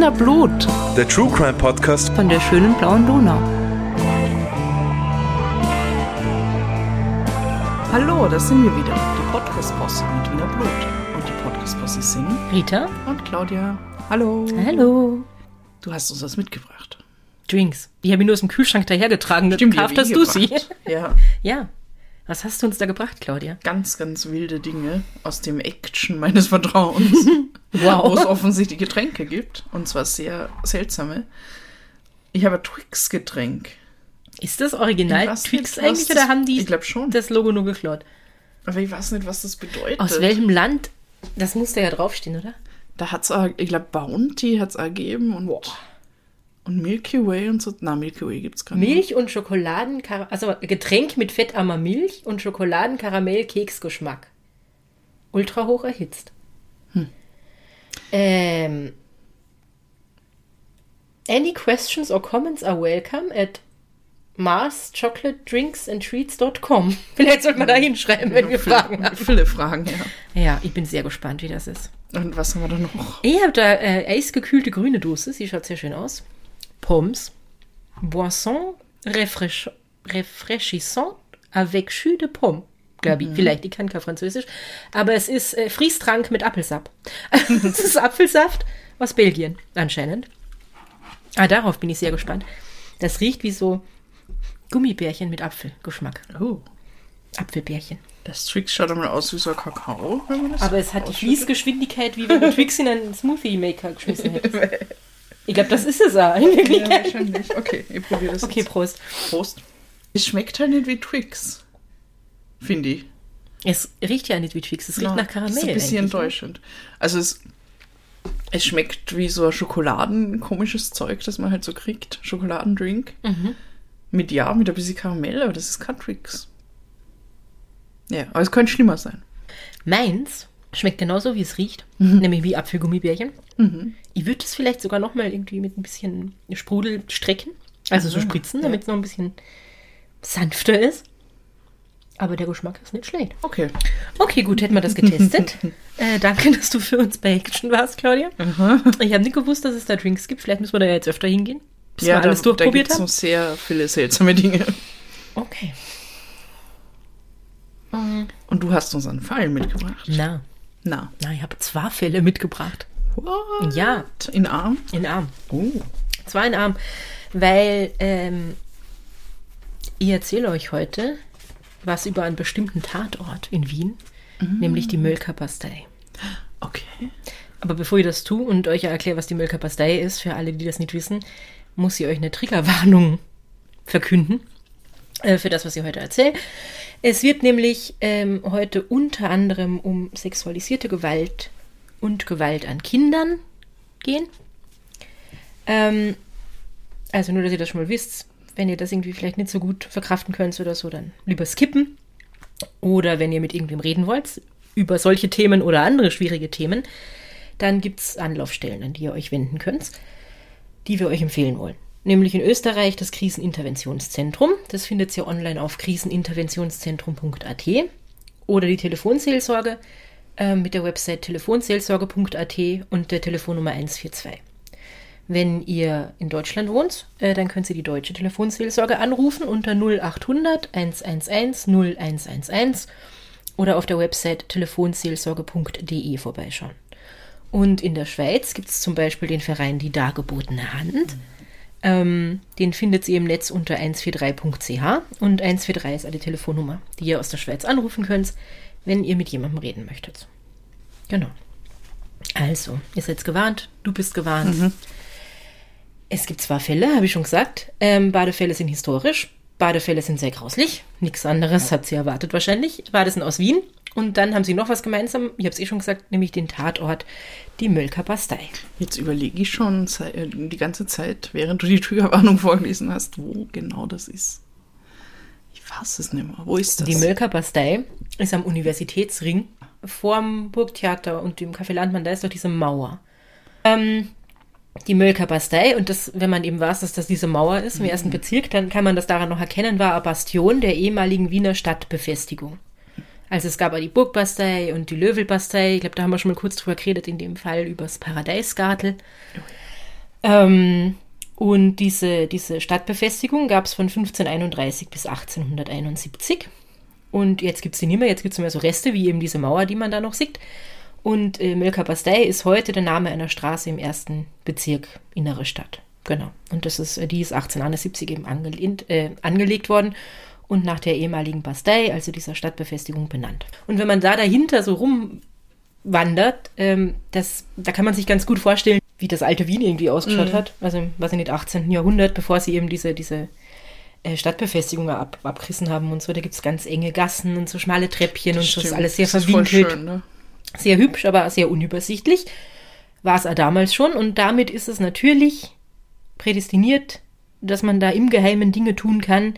Wiener Blut. Der True Crime Podcast von der schönen blauen Donau. Hallo, da sind wir wieder, die Podcast-Posse mit Wiener Blut. Und die Podcast-Posse sind Rita und Claudia. Hallo. Hallo. Du hast uns was mitgebracht. Drinks. Die habe ich nur aus dem Kühlschrank dahergetragen. Stimmt, die Gekauft hast du sie. Ja, Ja. Was hast du uns da gebracht, Claudia? ganz, ganz wilde Dinge aus dem Action meines Vertrauens. Wo es offensichtlich Getränke gibt. Und zwar sehr seltsame. Ich habe ein Twix-Getränk. Ist das Original Twix nicht, eigentlich das- oder haben die ich glaub schon. das Logo nur geklaut? Aber ich weiß nicht, was das bedeutet. Aus welchem Land? Das muss da ja draufstehen, oder? Da hat es, ich glaube, Bounty hat es ergeben und, und Milky Way und so. Na, Milky Way gibt es gar nicht. Milch und Schokoladen, also Getränk mit fettarmer Milch und Schokoladen-Karamell-Keksgeschmack. Ultra hoch erhitzt. Hm. Ähm, any questions or comments are welcome at marschocolateDrinksandTreats.com. Vielleicht sollte man da hinschreiben, wenn wir viele, Fragen haben. Viele Fragen, ja. Ja, ich bin sehr gespannt, wie das ist. Und was haben wir da noch? Ich habe da äh, eisgekühlte grüne Dose, sie schaut sehr schön aus. Pommes, Boisson refresh, rafraîchissant avec jus de pomme. Glaube ich, vielleicht, ich kann kein Französisch. Aber es ist äh, Friestrank mit Apfelsaft. es ist Apfelsaft aus Belgien, anscheinend. Ah, darauf bin ich sehr gespannt. Das riecht wie so Gummibärchen mit Apfelgeschmack. Oh, Apfelbärchen. das Twix schaut einmal aus wie so ein Kakao, wenn man das Aber es hat die. Fließgeschwindigkeit, wie wenn du Twix in einen Smoothie-Maker geschmissen hättest. Ich glaube, das ist es Ja, Wirklichkeit. wahrscheinlich. Okay, ich probiere das Okay, jetzt. Prost. Prost. Es schmeckt halt nicht wie Twix. Finde ich. Es riecht ja nicht wie Twix, es riecht Na, nach Karamell. Das ist ein bisschen ne? enttäuschend. Also es, es schmeckt wie so ein Schokoladen-komisches Zeug, das man halt so kriegt. Schokoladendrink. Mhm. Mit ja, mit ein bisschen Karamell, aber das ist kein Twix. Ja, aber es könnte schlimmer sein. Meins schmeckt genauso, wie es riecht, Mhm. nämlich wie Apfelgummibärchen. Ich würde es vielleicht sogar noch mal irgendwie mit ein bisschen Sprudel strecken, also so Aha, spritzen, ja. damit es noch ein bisschen sanfter ist. Aber der Geschmack ist nicht schlecht. Okay. Okay, gut, hätten wir das getestet. äh, danke, dass du für uns bei Action warst, Claudia. Ich habe nicht gewusst, dass es da Drinks gibt. Vielleicht müssen wir da ja jetzt öfter hingehen, bis wir alles da, da durchprobiert gibt's haben. noch sehr viele seltsame Dinge. Okay. Und du hast uns einen Fall mitgebracht. Na, Na. na, ich habe zwei Fälle mitgebracht. What? Ja, In Arm? in Arm. Oh. Zwei in Arm. Weil ähm, ich erzähle euch heute was über einen bestimmten Tatort in Wien, nämlich die Mölker-Pastei. Okay. Aber bevor ich das tue und euch erkläre, was die Mölker-Pastei ist, für alle, die das nicht wissen, muss ich euch eine Triggerwarnung verkünden für das, was ich heute erzähle. Es wird nämlich ähm, heute unter anderem um sexualisierte Gewalt und Gewalt an Kindern gehen. Ähm, also nur, dass ihr das schon mal wisst. Wenn ihr das irgendwie vielleicht nicht so gut verkraften könnt oder so, dann lieber skippen. Oder wenn ihr mit irgendwem reden wollt über solche Themen oder andere schwierige Themen, dann gibt es Anlaufstellen, an die ihr euch wenden könnt, die wir euch empfehlen wollen. Nämlich in Österreich das Kriseninterventionszentrum. Das findet ihr online auf kriseninterventionszentrum.at oder die Telefonseelsorge äh, mit der Website telefonseelsorge.at und der Telefonnummer 142. Wenn ihr in Deutschland wohnt, äh, dann könnt ihr die deutsche Telefonseelsorge anrufen unter 0800 111 0111 oder auf der Website telefonseelsorge.de vorbeischauen. Und in der Schweiz gibt es zum Beispiel den Verein Die Dargebotene Hand. Ähm, den findet ihr im Netz unter 143.ch und 143 ist eine Telefonnummer, die ihr aus der Schweiz anrufen könnt, wenn ihr mit jemandem reden möchtet. Genau. Also, ihr seid gewarnt, du bist gewarnt. Es gibt zwei Fälle, habe ich schon gesagt. Ähm, beide Fälle sind historisch. Beide Fälle sind sehr grauslich. Nichts anderes hat sie erwartet wahrscheinlich. Beide sind aus Wien. Und dann haben sie noch was gemeinsam. Ich habe es eh schon gesagt, nämlich den Tatort, die Mölker Bastei. Jetzt überlege ich schon äh, die ganze Zeit, während du die Triggerwarnung vorgelesen hast, wo genau das ist. Ich weiß es nicht mehr. Wo ist das? Die Mölker Bastei ist am Universitätsring vorm Burgtheater und dem Café Landmann. Da ist doch diese Mauer. Ähm, die Mölker Bastei, und das, wenn man eben weiß, dass das diese Mauer ist im ersten Bezirk, dann kann man das daran noch erkennen, war eine Bastion der ehemaligen Wiener Stadtbefestigung. Also es gab auch die Burgbastei und die Löwelbastei. Ich glaube, da haben wir schon mal kurz drüber geredet, in dem Fall übers Paradeisgartel. Ähm, und diese, diese Stadtbefestigung gab es von 1531 bis 1871. Und jetzt gibt es die nicht mehr, jetzt gibt es mehr so Reste, wie eben diese Mauer, die man da noch sieht. Und äh, Milka Bastei ist heute der Name einer Straße im ersten Bezirk Innere Stadt. Genau. Und das ist, die ist 1871 eben angelehnt, äh, angelegt worden und nach der ehemaligen Bastei, also dieser Stadtbefestigung, benannt. Und wenn man da dahinter so rumwandert, ähm, das, da kann man sich ganz gut vorstellen, wie das alte Wien irgendwie ausgeschaut mhm. hat. Also, was in nicht, 18. Jahrhundert, bevor sie eben diese, diese äh, Stadtbefestigungen ab, abgerissen haben und so. Da gibt es ganz enge Gassen und so schmale Treppchen das und so. Das ist alles sehr das verwinkelt. Schön, ne? Sehr hübsch, aber sehr unübersichtlich. War es damals schon. Und damit ist es natürlich prädestiniert, dass man da im Geheimen Dinge tun kann,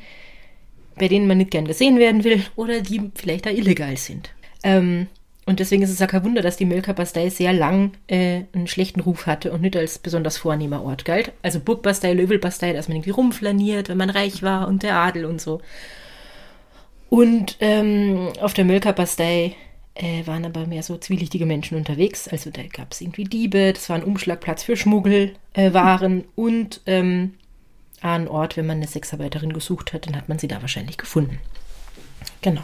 bei denen man nicht gern gesehen werden will oder die vielleicht da illegal sind. Ähm, und deswegen ist es auch kein Wunder, dass die Mölkerbastei sehr lang äh, einen schlechten Ruf hatte und nicht als besonders vornehmer Ort galt. Also Burgbastei, Löwelbastei, dass man irgendwie rumflaniert, wenn man reich war und der Adel und so. Und ähm, auf der Mölkerbastei äh, waren aber mehr so zwielichtige Menschen unterwegs. Also da gab es irgendwie Diebe, das war ein Umschlagplatz für Schmuggelwaren äh, und ähm, ein Ort, wenn man eine Sexarbeiterin gesucht hat, dann hat man sie da wahrscheinlich gefunden. Genau.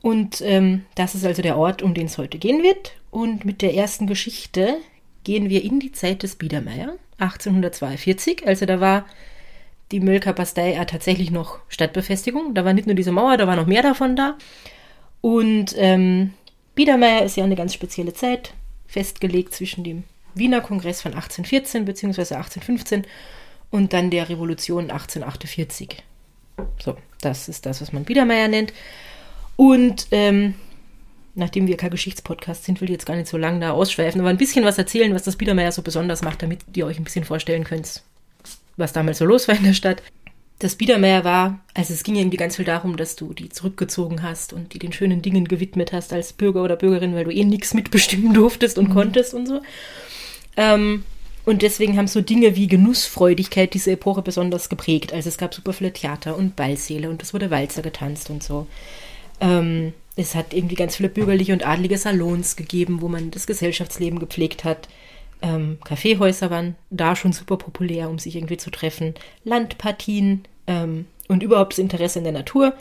Und ähm, das ist also der Ort, um den es heute gehen wird. Und mit der ersten Geschichte gehen wir in die Zeit des Biedermeier, 1842. Also da war die Mölker Bastei tatsächlich noch Stadtbefestigung. Da war nicht nur diese Mauer, da war noch mehr davon da. Und ähm, Biedermeier ist ja eine ganz spezielle Zeit, festgelegt zwischen dem Wiener Kongress von 1814 bzw. 1815 und dann der Revolution 1848. So, das ist das, was man Biedermeier nennt. Und ähm, nachdem wir kein Geschichtspodcast sind, will ich jetzt gar nicht so lange da ausschweifen, aber ein bisschen was erzählen, was das Biedermeier so besonders macht, damit ihr euch ein bisschen vorstellen könnt, was damals so los war in der Stadt das Biedermeier war, also es ging irgendwie ganz viel darum, dass du die zurückgezogen hast und die den schönen Dingen gewidmet hast als Bürger oder Bürgerin, weil du eh nichts mitbestimmen durftest und mhm. konntest und so. Ähm, und deswegen haben so Dinge wie Genussfreudigkeit diese Epoche besonders geprägt. Also es gab super viele Theater und Ballsäle und es wurde Walzer getanzt und so. Ähm, es hat irgendwie ganz viele bürgerliche und adlige Salons gegeben, wo man das Gesellschaftsleben gepflegt hat. Ähm, Kaffeehäuser waren da schon super populär, um sich irgendwie zu treffen. Landpartien ähm, und überhaupt das Interesse in der Natur.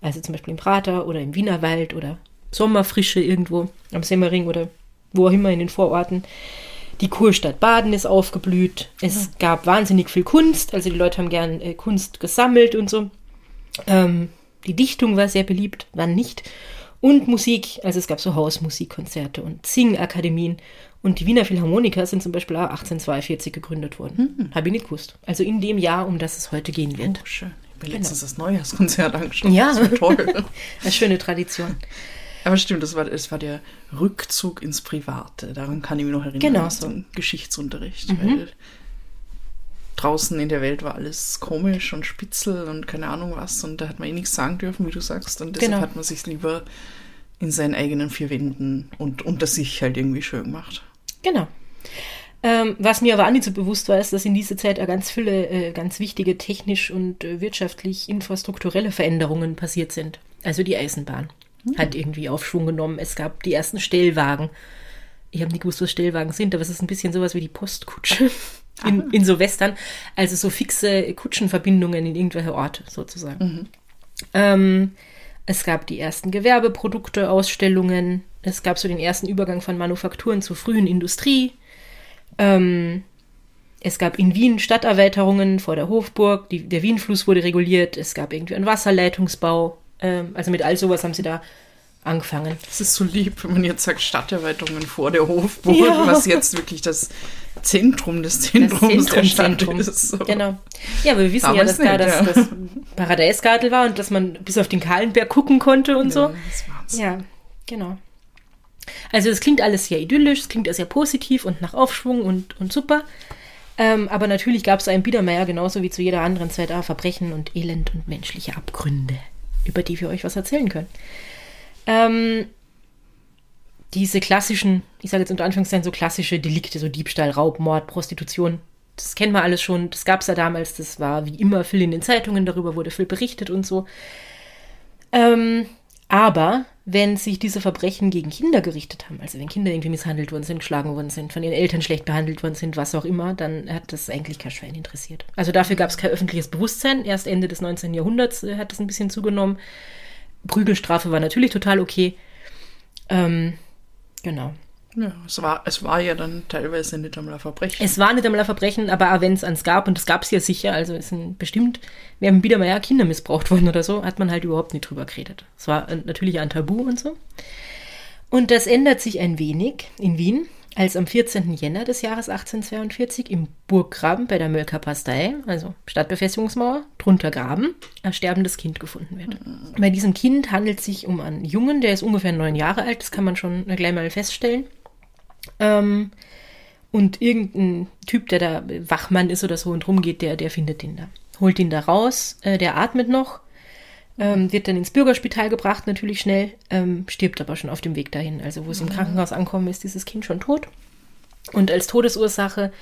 Also zum Beispiel im Prater oder im Wienerwald oder Sommerfrische irgendwo am Semmering oder wo auch immer in den Vororten. Die Kurstadt Baden ist aufgeblüht. Es ja. gab wahnsinnig viel Kunst. Also die Leute haben gern äh, Kunst gesammelt und so. Ähm, die Dichtung war sehr beliebt, wann nicht. Und Musik, also es gab so Hausmusikkonzerte und Singakademien und die Wiener Philharmoniker sind zum Beispiel auch 1842 gegründet worden. Hm. Habe ich nicht gewusst. Also in dem Jahr, um das es heute gehen wird. Oh, schön. Ich bin genau. letztens das Neujahrskonzert angeschaut. Ja, das war toll. Eine schöne Tradition. Aber stimmt, das war, das war der Rückzug ins Private. Daran kann ich mich noch erinnern. Genau. So ein Geschichtsunterricht. Mhm. Weil draußen in der Welt war alles komisch und spitzel und keine Ahnung was. Und da hat man eh nichts sagen dürfen, wie du sagst. Und deshalb genau. hat man sich lieber in seinen eigenen vier Wänden und unter sich halt irgendwie schön gemacht. Genau. Ähm, was mir aber auch nicht so bewusst war, ist, dass in dieser Zeit auch ganz viele äh, ganz wichtige technisch und äh, wirtschaftlich infrastrukturelle Veränderungen passiert sind. Also die Eisenbahn mhm. hat irgendwie Aufschwung genommen. Es gab die ersten Stellwagen. Ich habe nicht gewusst, was Stellwagen sind, aber es ist ein bisschen sowas wie die Postkutsche in, ah. in so Western. Also so fixe Kutschenverbindungen in irgendwelche Orte sozusagen. Mhm. Ähm, es gab die ersten Gewerbeprodukte, Ausstellungen, es gab so den ersten Übergang von Manufakturen zur frühen Industrie. Ähm, es gab in Wien Stadterweiterungen vor der Hofburg, die, der Wienfluss wurde reguliert, es gab irgendwie einen Wasserleitungsbau. Ähm, also mit all sowas haben sie da angefangen. Das ist so lieb, wenn man jetzt sagt Stadterweiterungen vor der Hofburg, ja. was jetzt wirklich das Zentrum des Zentrums der Stadt ist. So. Genau. Ja, aber wir wissen Damals ja, dass nicht, da das, ja. das Paradeisgartel war und dass man bis auf den Kahlenberg gucken konnte und ja, so. Das war's. Ja, genau. Also es klingt alles sehr idyllisch, es klingt sehr positiv und nach Aufschwung und, und super. Ähm, aber natürlich gab es einen Biedermeier genauso wie zu jeder anderen Zeit auch Verbrechen und Elend und menschliche Abgründe, über die wir euch was erzählen können. Ähm, diese klassischen, ich sage jetzt unter Anführungszeichen so klassische Delikte, so Diebstahl, Raub, Mord, Prostitution, das kennen wir alles schon, das gab es ja damals, das war wie immer viel in den Zeitungen, darüber wurde viel berichtet und so. Ähm, aber wenn sich diese Verbrechen gegen Kinder gerichtet haben, also wenn Kinder irgendwie misshandelt worden sind, geschlagen worden sind, von ihren Eltern schlecht behandelt worden sind, was auch immer, dann hat das eigentlich kein Schwein interessiert. Also dafür gab es kein öffentliches Bewusstsein. Erst Ende des 19. Jahrhunderts äh, hat das ein bisschen zugenommen. Prügelstrafe war natürlich total okay. Ähm, genau. Ja, es war, es war ja dann teilweise nicht einmal ein Verbrechen. Es war nicht einmal ein Verbrechen, aber auch wenn es ans gab, und das gab es ja sicher, also es sind bestimmt, wären wieder mal ja Kinder missbraucht worden oder so, hat man halt überhaupt nicht drüber geredet. Es war natürlich ein Tabu und so. Und das ändert sich ein wenig in Wien, als am 14. Jänner des Jahres 1842 im Burggraben bei der Mölker Pastei, also Stadtbefestigungsmauer, drunter Graben, ein sterbendes Kind gefunden wird. Bei diesem Kind handelt es sich um einen Jungen, der ist ungefähr neun Jahre alt, das kann man schon gleich mal feststellen. Ähm, und irgendein Typ, der da Wachmann ist oder so und rumgeht, der, der findet ihn da. Holt ihn da raus, äh, der atmet noch, ähm, wird dann ins Bürgerspital gebracht, natürlich schnell, ähm, stirbt aber schon auf dem Weg dahin. Also wo es im Krankenhaus ankommt, ist dieses Kind schon tot. Und als Todesursache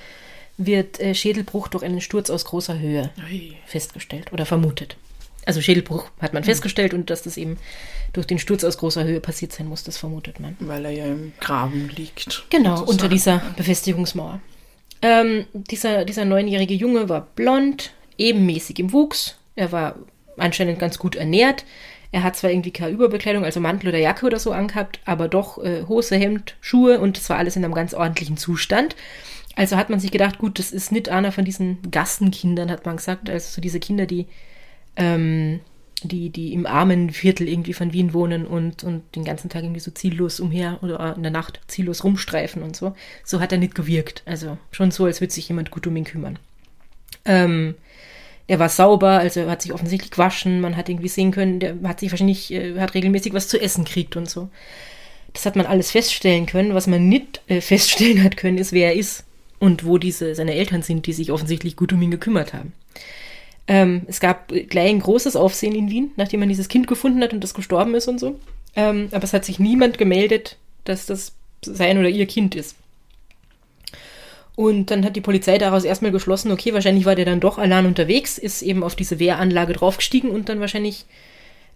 wird äh, Schädelbruch durch einen Sturz aus großer Höhe Ui. festgestellt oder vermutet. Also Schädelbruch hat man mhm. festgestellt und dass das eben durch den Sturz aus großer Höhe passiert sein muss, das vermutet man. Weil er ja im Graben liegt. Genau, sozusagen. unter dieser Befestigungsmauer. Ähm, dieser, dieser neunjährige Junge war blond, ebenmäßig im Wuchs. Er war anscheinend ganz gut ernährt. Er hat zwar irgendwie keine Überbekleidung, also Mantel oder Jacke oder so angehabt, aber doch äh, Hose, Hemd, Schuhe und das war alles in einem ganz ordentlichen Zustand. Also hat man sich gedacht, gut, das ist nicht einer von diesen Gassenkindern, hat man gesagt. Also so diese Kinder, die ähm, die, die im armen Viertel irgendwie von Wien wohnen und, und den ganzen Tag irgendwie so ziellos umher oder in der Nacht ziellos rumstreifen und so. So hat er nicht gewirkt. Also schon so, als würde sich jemand gut um ihn kümmern. Ähm, er war sauber, also er hat sich offensichtlich gewaschen, man hat irgendwie sehen können, der hat sich wahrscheinlich, äh, hat regelmäßig was zu essen kriegt und so. Das hat man alles feststellen können. Was man nicht äh, feststellen hat können, ist, wer er ist und wo diese seine Eltern sind, die sich offensichtlich gut um ihn gekümmert haben. Ähm, es gab gleich ein großes Aufsehen in Wien, nachdem man dieses Kind gefunden hat und das gestorben ist und so. Ähm, aber es hat sich niemand gemeldet, dass das sein oder ihr Kind ist. Und dann hat die Polizei daraus erstmal geschlossen, okay, wahrscheinlich war der dann doch allein unterwegs, ist eben auf diese Wehranlage draufgestiegen und dann wahrscheinlich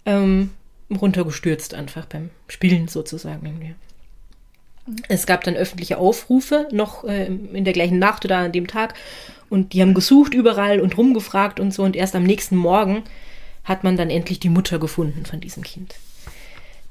ähm, runtergestürzt einfach beim Spielen sozusagen. Es gab dann öffentliche Aufrufe noch äh, in der gleichen Nacht oder an dem Tag und die haben gesucht überall und rumgefragt und so. Und erst am nächsten Morgen hat man dann endlich die Mutter gefunden von diesem Kind.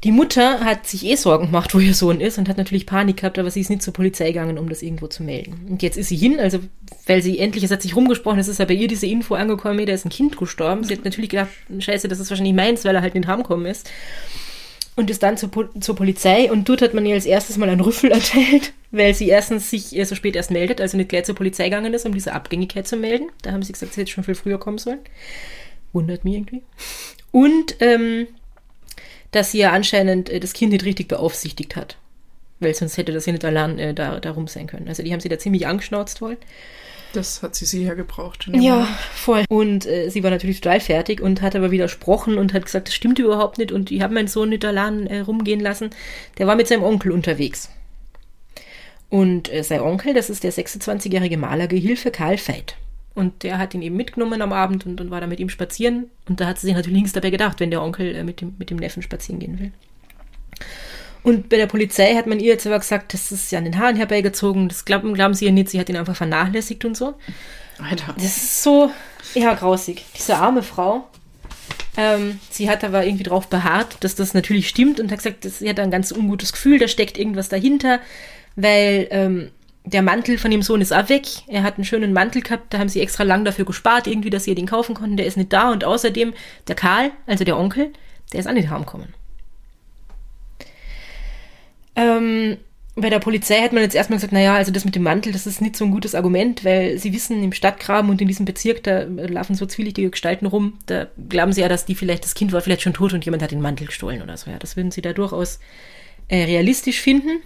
Die Mutter hat sich eh Sorgen gemacht, wo ihr Sohn ist und hat natürlich Panik gehabt, aber sie ist nicht zur Polizei gegangen, um das irgendwo zu melden. Und jetzt ist sie hin, also weil sie endlich, es hat sich rumgesprochen, es ist ja bei ihr diese Info angekommen, da ist ein Kind gestorben. Sie hat natürlich gedacht, scheiße, das ist wahrscheinlich meins, weil er halt nicht heimgekommen ist und ist dann zur, zur Polizei und dort hat man ihr als erstes mal einen Rüffel erteilt, weil sie erstens sich so spät erst meldet, also nicht gleich zur Polizei gegangen ist, um diese Abgängigkeit zu melden. Da haben sie gesagt, sie hätte schon viel früher kommen sollen. Wundert mich irgendwie. Und ähm, dass sie ja anscheinend äh, das Kind nicht richtig beaufsichtigt hat. Weil sonst hätte das ja nicht allein äh, da, da rum sein können. Also die haben sie da ziemlich angeschnauzt wohl. Das hat sie sicher gebraucht. Ja, voll. Und äh, sie war natürlich total fertig und hat aber widersprochen und hat gesagt, das stimmt überhaupt nicht und ich habe meinen Sohn nicht allein äh, rumgehen lassen. Der war mit seinem Onkel unterwegs. Und äh, sein Onkel, das ist der 26-jährige Malergehilfe Karl Veit. Und der hat ihn eben mitgenommen am Abend und, und war da mit ihm spazieren. Und da hat sie sich natürlich nichts dabei gedacht, wenn der Onkel äh, mit, dem, mit dem Neffen spazieren gehen will. Und bei der Polizei hat man ihr jetzt aber gesagt, das ist ja an den Haaren herbeigezogen, das glauben, glauben sie ja nicht, sie hat ihn einfach vernachlässigt und so. Alter. Das ist so, ja, grausig. Diese arme Frau. Ähm, sie hat aber irgendwie darauf beharrt, dass das natürlich stimmt und hat gesagt, dass, sie hat ein ganz ungutes Gefühl, da steckt irgendwas dahinter, weil ähm, der Mantel von dem Sohn ist auch weg. Er hat einen schönen Mantel gehabt, da haben sie extra lang dafür gespart, irgendwie, dass sie den kaufen konnten. Der ist nicht da und außerdem der Karl, also der Onkel, der ist auch nicht heimgekommen. Ähm, bei der Polizei hat man jetzt erstmal gesagt, naja, also das mit dem Mantel, das ist nicht so ein gutes Argument, weil sie wissen, im Stadtgraben und in diesem Bezirk, da laufen so zwielichtige Gestalten rum, da glauben sie ja, dass die vielleicht, das Kind war vielleicht schon tot und jemand hat den Mantel gestohlen oder so. Ja, das würden sie da durchaus äh, realistisch finden.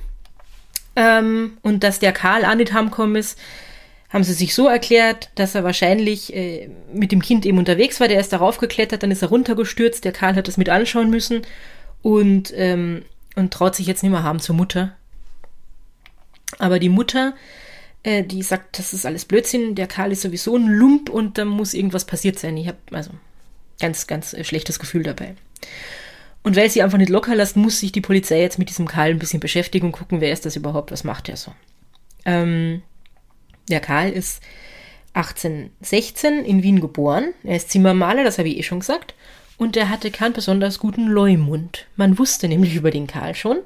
Ähm, und dass der Karl auch nicht heimgekommen ist, haben sie sich so erklärt, dass er wahrscheinlich äh, mit dem Kind eben unterwegs war, der ist darauf geklettert, dann ist er runtergestürzt, der Karl hat das mit anschauen müssen und ähm, und traut sich jetzt nicht mehr haben zur Mutter. Aber die Mutter, äh, die sagt, das ist alles Blödsinn, der Karl ist sowieso ein Lump und da muss irgendwas passiert sein. Ich habe also ganz, ganz äh, schlechtes Gefühl dabei. Und weil sie einfach nicht locker lässt, muss sich die Polizei jetzt mit diesem Karl ein bisschen beschäftigen und gucken, wer ist das überhaupt, was macht er so. Ähm, der Karl ist 1816 in Wien geboren. Er ist Zimmermaler, das habe ich eh schon gesagt. Und er hatte keinen besonders guten Leumund. Man wusste nämlich über den Karl schon.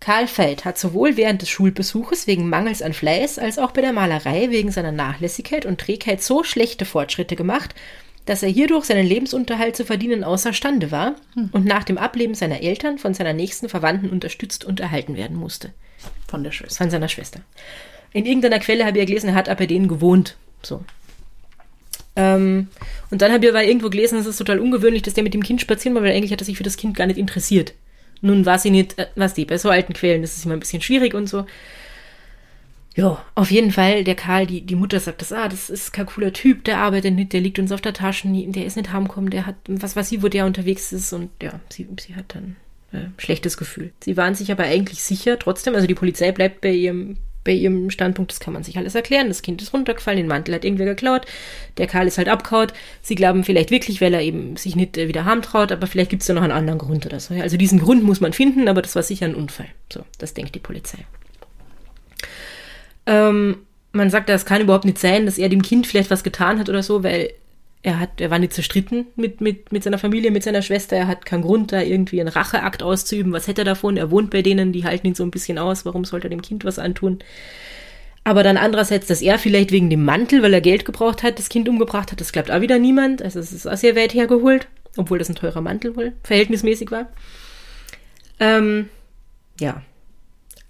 Karl Feld hat sowohl während des Schulbesuches wegen Mangels an Fleiß als auch bei der Malerei wegen seiner Nachlässigkeit und Trägheit so schlechte Fortschritte gemacht, dass er hierdurch seinen Lebensunterhalt zu verdienen außerstande war hm. und nach dem Ableben seiner Eltern von seiner nächsten Verwandten unterstützt und erhalten werden musste. Von der Schwester. Von seiner Schwester. In irgendeiner Quelle habe ich ja gelesen, er hat aber denen gewohnt. So. Ähm, und dann habe ich aber irgendwo gelesen, es ist total ungewöhnlich, dass der mit dem Kind spazieren war, weil eigentlich hat er sich für das Kind gar nicht interessiert. Nun war sie nicht, äh, was die, bei so alten Quellen ist immer ein bisschen schwierig und so. Ja, auf jeden Fall, der Karl, die, die Mutter sagt das, ah, das ist kein cooler Typ, der arbeitet nicht, der liegt uns auf der Tasche, der ist nicht heimgekommen, der hat, was weiß sie, wo der unterwegs ist und ja, sie, sie hat dann äh, schlechtes Gefühl. Sie waren sich aber eigentlich sicher, trotzdem, also die Polizei bleibt bei ihrem, bei ihrem Standpunkt, das kann man sich alles erklären, das Kind ist runtergefallen, den Mantel hat irgendwer geklaut, der Karl ist halt abgehaut, sie glauben vielleicht wirklich, weil er eben sich nicht äh, wieder traut, aber vielleicht gibt es ja noch einen anderen Grund oder so. Also diesen Grund muss man finden, aber das war sicher ein Unfall. So, das denkt die Polizei. Ähm, man sagt, das kann überhaupt nicht sein, dass er dem Kind vielleicht was getan hat oder so, weil er hat, er war nicht zerstritten mit, mit, mit seiner Familie, mit seiner Schwester. Er hat keinen Grund, da irgendwie einen Racheakt auszuüben. Was hätte er davon? Er wohnt bei denen, die halten ihn so ein bisschen aus. Warum sollte er dem Kind was antun? Aber dann andererseits, dass er vielleicht wegen dem Mantel, weil er Geld gebraucht hat, das Kind umgebracht hat, das glaubt auch wieder niemand. Also es ist auch sehr weit hergeholt, obwohl das ein teurer Mantel wohl verhältnismäßig war. Ähm, ja.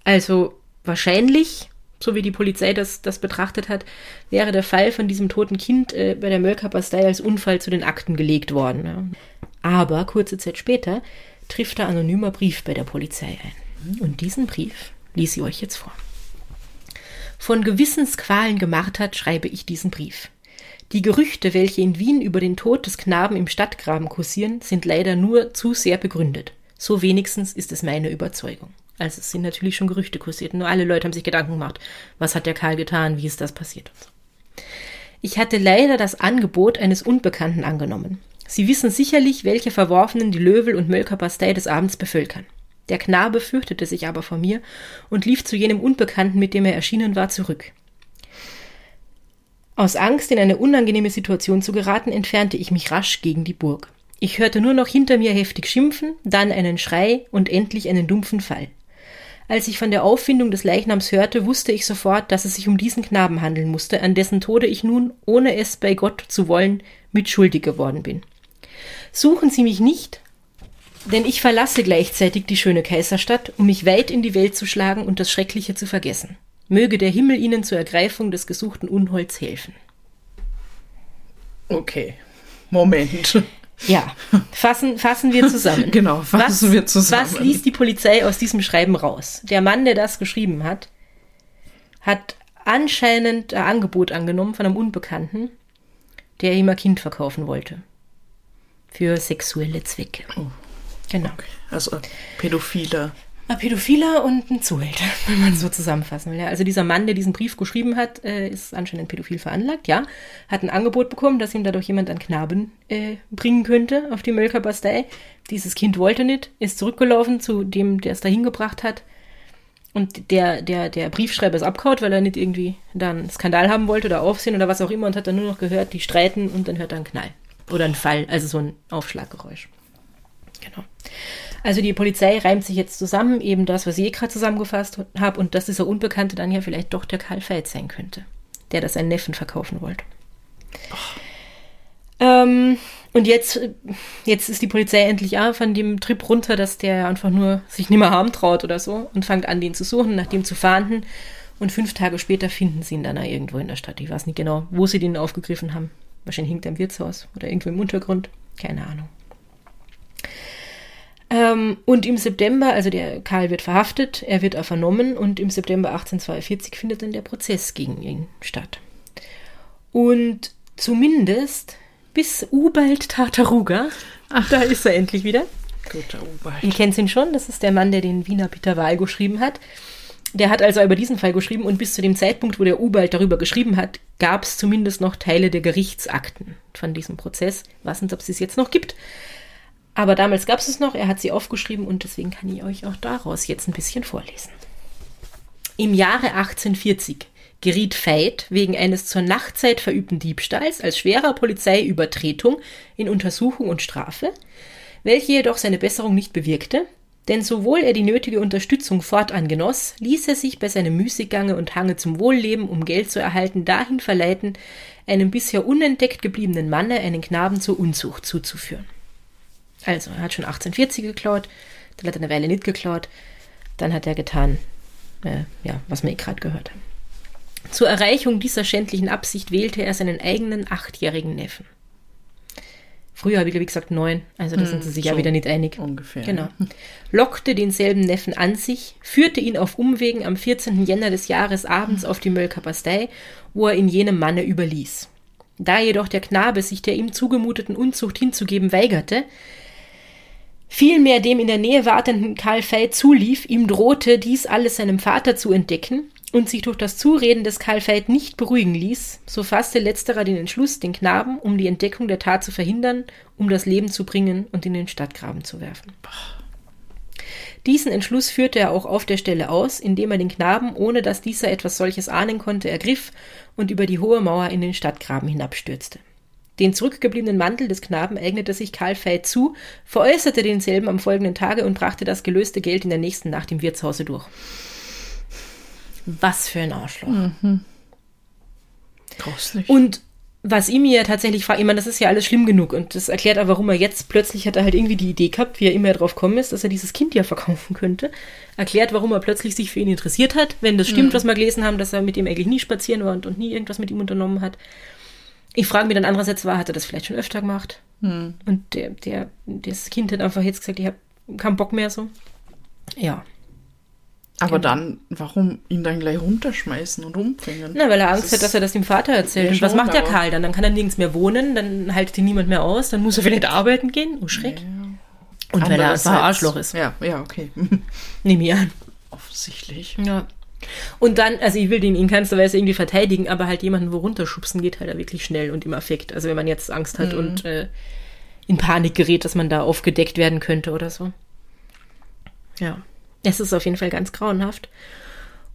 Also wahrscheinlich so wie die Polizei das, das betrachtet hat, wäre der Fall von diesem toten Kind äh, bei der Mölker-Bastei als Unfall zu den Akten gelegt worden. Ja. Aber kurze Zeit später trifft ein anonymer Brief bei der Polizei ein. Und diesen Brief ließ ich euch jetzt vor. Von Gewissensqualen gemartert schreibe ich diesen Brief. Die Gerüchte, welche in Wien über den Tod des Knaben im Stadtgraben kursieren, sind leider nur zu sehr begründet. So wenigstens ist es meine Überzeugung. Also es sind natürlich schon Gerüchte kursiert. Nur alle Leute haben sich Gedanken gemacht, was hat der Karl getan, wie ist das passiert. Ich hatte leider das Angebot eines Unbekannten angenommen. Sie wissen sicherlich, welche Verworfenen die Löwel- und Mölkerpastei des Abends bevölkern. Der Knabe fürchtete sich aber vor mir und lief zu jenem Unbekannten, mit dem er erschienen war, zurück. Aus Angst, in eine unangenehme Situation zu geraten, entfernte ich mich rasch gegen die Burg. Ich hörte nur noch hinter mir heftig schimpfen, dann einen Schrei und endlich einen dumpfen Fall. Als ich von der Auffindung des Leichnams hörte, wusste ich sofort, dass es sich um diesen Knaben handeln musste, an dessen Tode ich nun, ohne es bei Gott zu wollen, mitschuldig geworden bin. Suchen Sie mich nicht, denn ich verlasse gleichzeitig die schöne Kaiserstadt, um mich weit in die Welt zu schlagen und das Schreckliche zu vergessen. Möge der Himmel Ihnen zur Ergreifung des gesuchten Unholds helfen. Okay. Moment. Ja, fassen, fassen wir zusammen. genau, fassen was, wir zusammen. Was liest die Polizei aus diesem Schreiben raus? Der Mann, der das geschrieben hat, hat anscheinend ein Angebot angenommen von einem Unbekannten, der ihm ein Kind verkaufen wollte. Für sexuelle Zwecke. Oh. Genau. Okay. Also pädophiler ein Pädophiler und ein Zuhälter, wenn man so zusammenfassen will. Ja, also dieser Mann, der diesen Brief geschrieben hat, äh, ist anscheinend pädophil veranlagt, ja. Hat ein Angebot bekommen, dass ihm dadurch jemand einen Knaben äh, bringen könnte auf die Mölkerbastei. Dieses Kind wollte nicht, ist zurückgelaufen zu dem, der es da hingebracht hat. Und der, der, der Briefschreiber ist abgehaut, weil er nicht irgendwie dann Skandal haben wollte oder Aufsehen oder was auch immer und hat dann nur noch gehört, die streiten und dann hört er einen Knall. Oder einen Fall, also so ein Aufschlaggeräusch. Genau. Also die Polizei reimt sich jetzt zusammen, eben das, was ich gerade zusammengefasst habe, und dass dieser Unbekannte dann ja vielleicht doch der Karl Veit sein könnte, der das seinen Neffen verkaufen wollte. Ähm, und jetzt, jetzt ist die Polizei endlich auch von dem Trip runter, dass der einfach nur sich nicht mehr haben traut oder so und fängt an, den zu suchen, nach dem zu fahnden. Und fünf Tage später finden sie ihn dann irgendwo in der Stadt. Ich weiß nicht genau, wo sie den aufgegriffen haben. Wahrscheinlich hinter dem Wirtshaus oder irgendwo im Untergrund. Keine Ahnung. Ähm, und im September, also der Karl wird verhaftet, er wird auch vernommen und im September 1842 findet dann der Prozess gegen ihn statt. Und zumindest bis Ubald Tartaruga, ach, da ist er endlich wieder. Guter Ubald. Ihr kennt ihn schon, das ist der Mann, der den Wiener Peter Wahl geschrieben hat. Der hat also über diesen Fall geschrieben und bis zu dem Zeitpunkt, wo der Ubald darüber geschrieben hat, gab es zumindest noch Teile der Gerichtsakten von diesem Prozess. Was nicht, ob es es jetzt noch gibt. Aber damals gab es es noch, er hat sie aufgeschrieben und deswegen kann ich euch auch daraus jetzt ein bisschen vorlesen. Im Jahre 1840 geriet Veit wegen eines zur Nachtzeit verübten Diebstahls als schwerer Polizeiübertretung in Untersuchung und Strafe, welche jedoch seine Besserung nicht bewirkte, denn sowohl er die nötige Unterstützung fortan genoss, ließ er sich bei seinem Müßiggange und Hange zum Wohlleben, um Geld zu erhalten, dahin verleiten, einem bisher unentdeckt gebliebenen Manne einen Knaben zur Unzucht zuzuführen. Also, er hat schon 1840 geklaut, dann hat er eine Weile nicht geklaut, dann hat er getan, äh, ja, was wir eh gerade gehört haben. Zur Erreichung dieser schändlichen Absicht wählte er seinen eigenen achtjährigen Neffen. Früher habe ich, wie gesagt, neun, also da hm, sind sie sich so ja wieder nicht einig. Ungefähr. Genau. Lockte denselben Neffen an sich, führte ihn auf Umwegen am 14. Jänner des Jahres abends auf die Mölkerbastei, wo er ihn jenem Manne überließ. Da jedoch der Knabe sich der ihm zugemuteten Unzucht hinzugeben weigerte, vielmehr dem in der Nähe wartenden Karl Veit zulief, ihm drohte, dies alles seinem Vater zu entdecken und sich durch das Zureden des Karl Veit nicht beruhigen ließ, so fasste letzterer den Entschluss, den Knaben, um die Entdeckung der Tat zu verhindern, um das Leben zu bringen und in den Stadtgraben zu werfen. Diesen Entschluss führte er auch auf der Stelle aus, indem er den Knaben, ohne dass dieser etwas solches ahnen konnte, ergriff und über die hohe Mauer in den Stadtgraben hinabstürzte. Den zurückgebliebenen Mantel des Knaben eignete sich Karl Veit zu, veräußerte denselben am folgenden Tage und brachte das gelöste Geld in der nächsten Nacht im Wirtshause durch. Was für ein Arschloch. Mhm. Grauslich. Und was ihm ja tatsächlich fragt, ich meine, das ist ja alles schlimm genug und das erklärt auch, warum er jetzt plötzlich hat er halt irgendwie die Idee gehabt, wie er immer drauf gekommen ist, dass er dieses Kind ja verkaufen könnte. Erklärt, warum er plötzlich sich für ihn interessiert hat, wenn das stimmt, mhm. was wir gelesen haben, dass er mit ihm eigentlich nie spazieren war und, und nie irgendwas mit ihm unternommen hat. Ich frage mich dann andererseits, war, hat er das vielleicht schon öfter gemacht? Mhm. Und der, der, das Kind hat einfach jetzt gesagt, ich habe keinen Bock mehr so. Ja. Aber genau. dann, warum ihn dann gleich runterschmeißen und umbringen? Na, weil er Angst das hat, dass er das dem Vater erzählt. Und was macht der Karl dann? Dann kann er nirgends mehr wohnen, dann haltet ihn niemand mehr aus, dann muss er vielleicht arbeiten gehen. Oh, Schreck. Ja. Und weil er ein Arschloch ist. Ja, ja, okay. Nehme ich an. Offensichtlich. Ja. Und dann, also ich will den in keinster Weise irgendwie verteidigen, aber halt jemanden wo runterschubsen geht halt wirklich schnell und im Affekt. Also wenn man jetzt Angst hat mhm. und äh, in Panik gerät, dass man da aufgedeckt werden könnte oder so. Ja. Es ist auf jeden Fall ganz grauenhaft.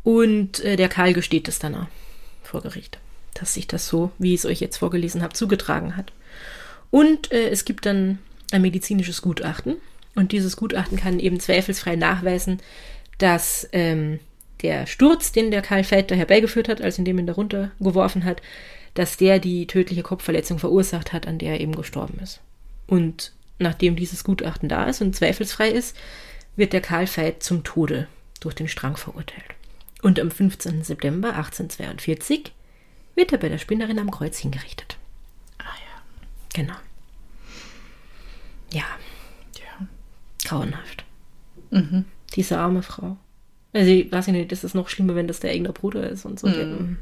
Und äh, der Karl gesteht es dann auch vor Gericht, dass sich das so, wie ich es euch jetzt vorgelesen habe, zugetragen hat. Und äh, es gibt dann ein medizinisches Gutachten. Und dieses Gutachten kann eben zweifelsfrei nachweisen, dass ähm, der Sturz, den der Karl Veit da herbeigeführt hat, als indem ihn da runtergeworfen hat, dass der die tödliche Kopfverletzung verursacht hat, an der er eben gestorben ist. Und nachdem dieses Gutachten da ist und zweifelsfrei ist, wird der Karl Veit zum Tode durch den Strang verurteilt. Und am 15. September 1842 wird er bei der Spinnerin am Kreuz hingerichtet. Ah ja. Genau. Ja. Ja. Grauenhaft. Mhm. Diese arme Frau. Also, ich weiß nicht, das ist noch schlimmer, wenn das der eigene Bruder ist und so. Mhm.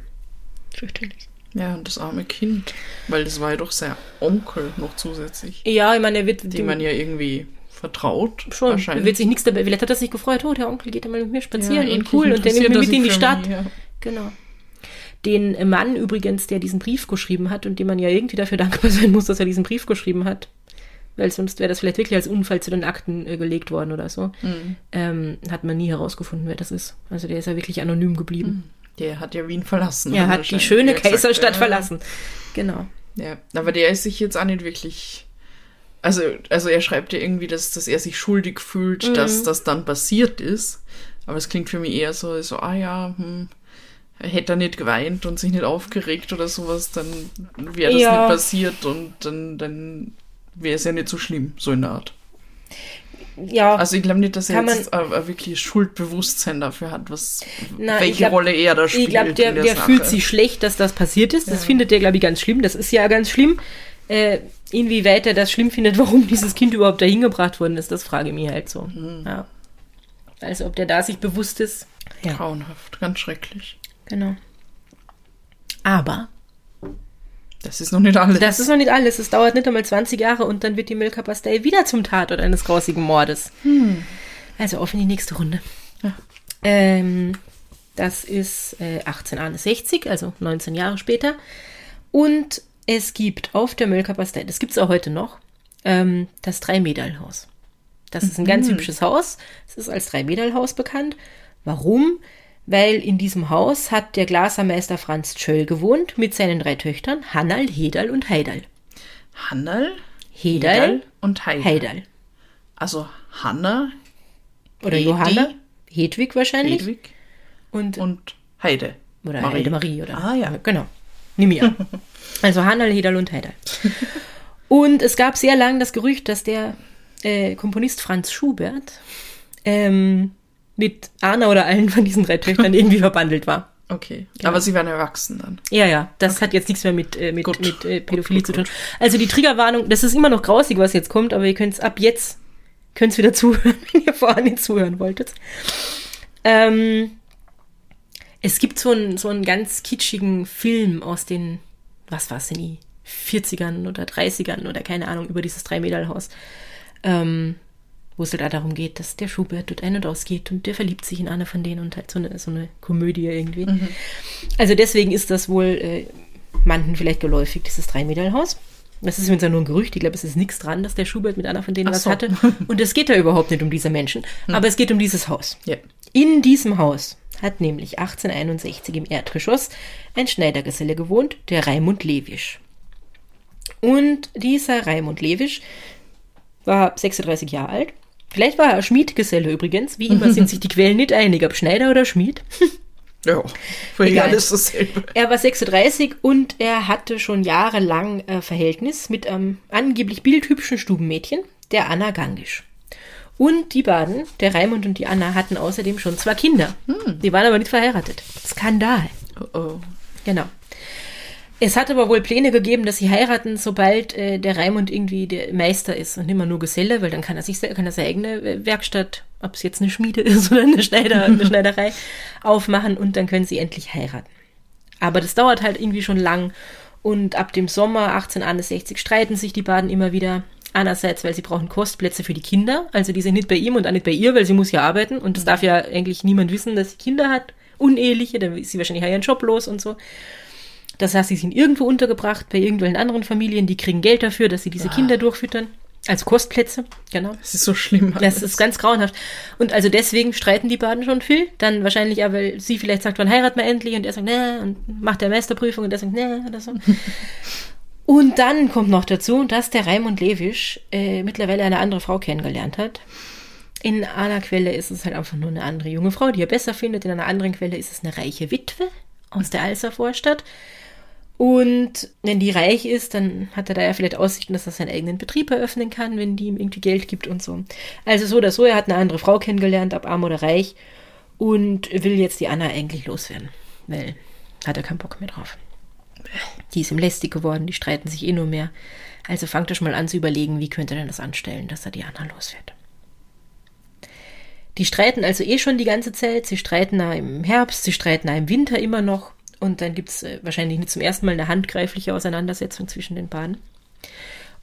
Fürchterlich. Ja, und das arme Kind. Weil das war ja doch sein Onkel noch zusätzlich. Ja, ich meine, er wird. Den man ja irgendwie vertraut. Schon. Wahrscheinlich. Wird sich nichts dabei. Vielleicht hat er sich gefreut, oh, der Onkel geht ja mal mit mir spazieren ja, und cool und der nimmt mich mit in die Stadt. Ja. Genau. Den Mann übrigens, der diesen Brief geschrieben hat und dem man ja irgendwie dafür dankbar sein muss, dass er diesen Brief geschrieben hat, weil sonst wäre das vielleicht wirklich als Unfall zu den Akten äh, gelegt worden oder so, mhm. ähm, hat man nie herausgefunden, wer das ist. Also der ist ja wirklich anonym geblieben. Mhm. Der hat ja Wien verlassen. Er hat die schöne Kaiserstadt ja. verlassen. Genau. Ja, aber der ist sich jetzt auch nicht wirklich also, also er schreibt ja irgendwie, dass, dass er sich schuldig fühlt, mhm. dass das dann passiert ist. Aber es klingt für mich eher so, so ah ja, hm, hätte er nicht geweint und sich nicht aufgeregt oder sowas, dann wäre das ja. nicht passiert und dann, dann wäre es ja nicht so schlimm, so in der Art. Ja. Also ich glaube nicht, dass er jetzt ein, ein wirklich Schuldbewusstsein dafür hat, was Na, welche glaub, Rolle er da spielt. Ich glaube, der, der, der fühlt sich schlecht, dass das passiert ist. Das findet er, glaube ich, ganz schlimm. Das ist ja ganz schlimm. Äh, inwieweit er das schlimm findet, warum dieses Kind überhaupt dahin gebracht worden ist, das frage ich mich halt so. Mhm. Ja. Also ob der da sich bewusst ist. Ja. Grauenhaft, ganz schrecklich. Genau. Aber das ist noch nicht alles. Das ist noch nicht alles. Es dauert nicht einmal 20 Jahre und dann wird die Milka Pastei wieder zum Tatort eines grausigen Mordes. Hm. Also auf in die nächste Runde. Ja. Ähm, das ist äh, 1861, also 19 Jahre später. Und es gibt auf der Mölker Pastei, das gibt es auch heute noch, ähm, das Drei-Medal-Haus. Das ist ein ganz hübsches Haus. Es ist als Drei-Medal-Haus bekannt. Warum? Weil in diesem Haus hat der Glasermeister Franz Tschöll gewohnt mit seinen drei Töchtern Hannal, Hedal und Heidal. Hannal, Hedal, Hedal und Heidal. Heidal. Also Hanna, Oder Hedi, Johanna, Hedwig wahrscheinlich. Hedwig Und, und Heide. oder Marie. Heide Marie. Oder, Ah ja. Genau. Nimm mir. also Hannal, Hedal und Heidal. Und es gab sehr lang das Gerücht, dass der äh, Komponist Franz Schubert ähm, mit Anna oder allen von diesen drei Töchtern irgendwie verbandelt war. Okay. Genau. Aber sie waren erwachsen dann. Ja, ja, das hat jetzt nichts mehr mit, äh, mit, Gut. mit äh, Pädophilie Gut, zu gut, tun. Also die Triggerwarnung, das ist immer noch grausig, was jetzt kommt, aber ihr könnt es ab jetzt, könnt wieder zuhören, wenn ihr vorher nicht zuhören wolltet. Ähm, es gibt so einen, so einen ganz kitschigen Film aus den, was war es denn, die 40ern oder 30ern oder keine Ahnung, über dieses Drei-Medal-Haus. Ähm, wo es halt auch darum geht, dass der Schubert dort ein- und ausgeht und der verliebt sich in eine von denen und halt so eine, so eine Komödie irgendwie. Also deswegen ist das wohl äh, manchen vielleicht geläufig, dieses Drei-Medal-Haus. Das ist übrigens ja nur ein Gerücht. Ich glaube, es ist nichts dran, dass der Schubert mit einer von denen Ach was so. hatte. Und es geht da überhaupt nicht um diese Menschen. Aber es geht um dieses Haus. Ja. In diesem Haus hat nämlich 1861 im Erdgeschoss ein Schneidergeselle gewohnt, der Raimund Lewisch. Und dieser Raimund Lewisch war 36 Jahre alt. Vielleicht war er Schmiedgeselle übrigens. Wie immer sind sich die Quellen nicht einig, ob Schneider oder Schmied. Ja. Für Egal. alles dasselbe. Er war 36 und er hatte schon jahrelang äh, Verhältnis mit einem angeblich bildhübschen Stubenmädchen, der Anna Gangisch. Und die beiden, der Raimund und die Anna, hatten außerdem schon zwei Kinder. Die waren aber nicht verheiratet. Skandal. Oh, oh. Genau. Es hat aber wohl Pläne gegeben, dass sie heiraten, sobald äh, der Raimund irgendwie der Meister ist und nicht mehr nur Geselle, weil dann kann er sich kann er seine eigene äh, Werkstatt, ob es jetzt eine Schmiede ist oder eine, Schneider, eine Schneiderei, aufmachen und dann können sie endlich heiraten. Aber das dauert halt irgendwie schon lang und ab dem Sommer 1861 streiten sich die beiden immer wieder. Einerseits, weil sie brauchen Kostplätze für die Kinder, also die sind nicht bei ihm und auch nicht bei ihr, weil sie muss ja arbeiten und das darf ja eigentlich niemand wissen, dass sie Kinder hat, uneheliche, dann ist sie wahrscheinlich auch ihren Job los und so. Das heißt, sie sind irgendwo untergebracht bei irgendwelchen anderen Familien, die kriegen Geld dafür, dass sie diese Kinder durchfüttern. Als Kostplätze, genau. Das ist so schlimm. Das alles. ist ganz grauenhaft. Und also deswegen streiten die beiden schon viel. Dann wahrscheinlich auch, weil sie vielleicht sagt, wann heiraten wir endlich? Und er sagt, ne, und macht der Meisterprüfung und er sagt, ne, oder so. und dann kommt noch dazu, dass der Raimund Lewisch äh, mittlerweile eine andere Frau kennengelernt hat. In einer Quelle ist es halt einfach nur eine andere junge Frau, die er besser findet. In einer anderen Quelle ist es eine reiche Witwe aus der Alser Vorstadt. Und wenn die reich ist, dann hat er da ja vielleicht Aussichten, dass er seinen eigenen Betrieb eröffnen kann, wenn die ihm irgendwie Geld gibt und so. Also so oder so, er hat eine andere Frau kennengelernt, ob arm oder reich, und will jetzt die Anna eigentlich loswerden, weil hat er keinen Bock mehr drauf. Die ist ihm lästig geworden, die streiten sich eh nur mehr. Also fangt euch mal an zu überlegen, wie könnte er denn das anstellen, dass er die Anna loswerden. Die streiten also eh schon die ganze Zeit. Sie streiten da im Herbst, sie streiten da im Winter immer noch. Und dann gibt's äh, wahrscheinlich nicht zum ersten Mal eine handgreifliche Auseinandersetzung zwischen den beiden.